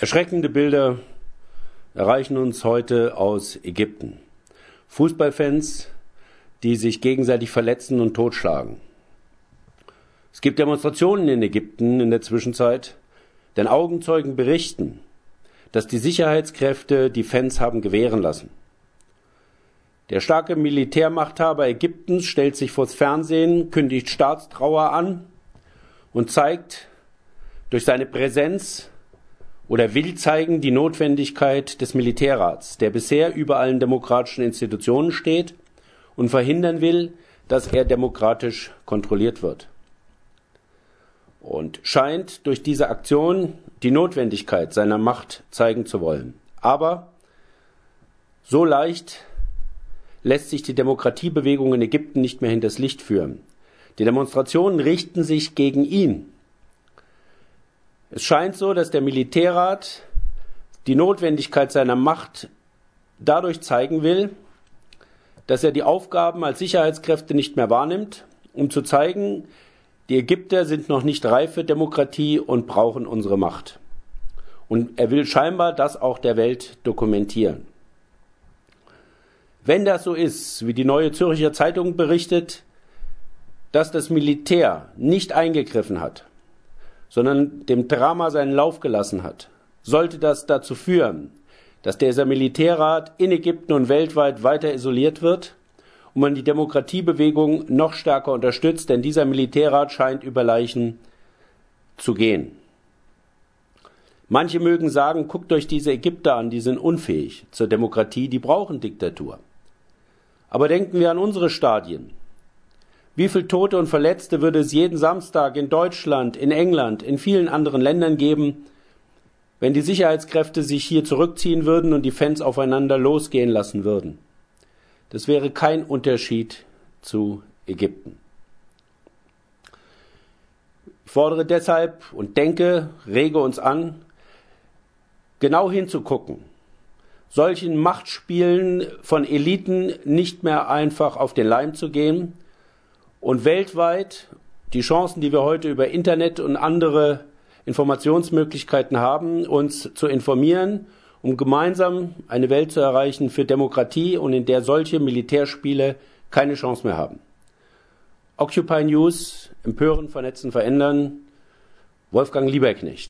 Erschreckende Bilder erreichen uns heute aus Ägypten. Fußballfans, die sich gegenseitig verletzen und totschlagen. Es gibt Demonstrationen in Ägypten in der Zwischenzeit, denn Augenzeugen berichten, dass die Sicherheitskräfte die Fans haben gewähren lassen. Der starke Militärmachthaber Ägyptens stellt sich vors Fernsehen, kündigt Staatstrauer an und zeigt durch seine Präsenz oder will zeigen die Notwendigkeit des Militärrats, der bisher über allen demokratischen Institutionen steht und verhindern will, dass er demokratisch kontrolliert wird. Und scheint durch diese Aktion die Notwendigkeit seiner Macht zeigen zu wollen. Aber so leicht lässt sich die Demokratiebewegung in Ägypten nicht mehr hinters Licht führen. Die Demonstrationen richten sich gegen ihn, es scheint so, dass der Militärrat die Notwendigkeit seiner Macht dadurch zeigen will, dass er die Aufgaben als Sicherheitskräfte nicht mehr wahrnimmt, um zu zeigen, die Ägypter sind noch nicht reif für Demokratie und brauchen unsere Macht. Und er will scheinbar das auch der Welt dokumentieren. Wenn das so ist, wie die neue Zürcher Zeitung berichtet, dass das Militär nicht eingegriffen hat, sondern dem Drama seinen Lauf gelassen hat, sollte das dazu führen, dass dieser Militärrat in Ägypten und weltweit weiter isoliert wird und man die Demokratiebewegung noch stärker unterstützt, denn dieser Militärrat scheint über Leichen zu gehen. Manche mögen sagen, guckt euch diese Ägypter an, die sind unfähig zur Demokratie, die brauchen Diktatur. Aber denken wir an unsere Stadien. Wie viele Tote und Verletzte würde es jeden Samstag in Deutschland, in England, in vielen anderen Ländern geben, wenn die Sicherheitskräfte sich hier zurückziehen würden und die Fans aufeinander losgehen lassen würden? Das wäre kein Unterschied zu Ägypten. Ich fordere deshalb und denke, rege uns an, genau hinzugucken, solchen Machtspielen von Eliten nicht mehr einfach auf den Leim zu gehen, und weltweit die Chancen, die wir heute über Internet und andere Informationsmöglichkeiten haben, uns zu informieren, um gemeinsam eine Welt zu erreichen für Demokratie und in der solche Militärspiele keine Chance mehr haben. Occupy News, empören, vernetzen, verändern. Wolfgang Lieberknecht.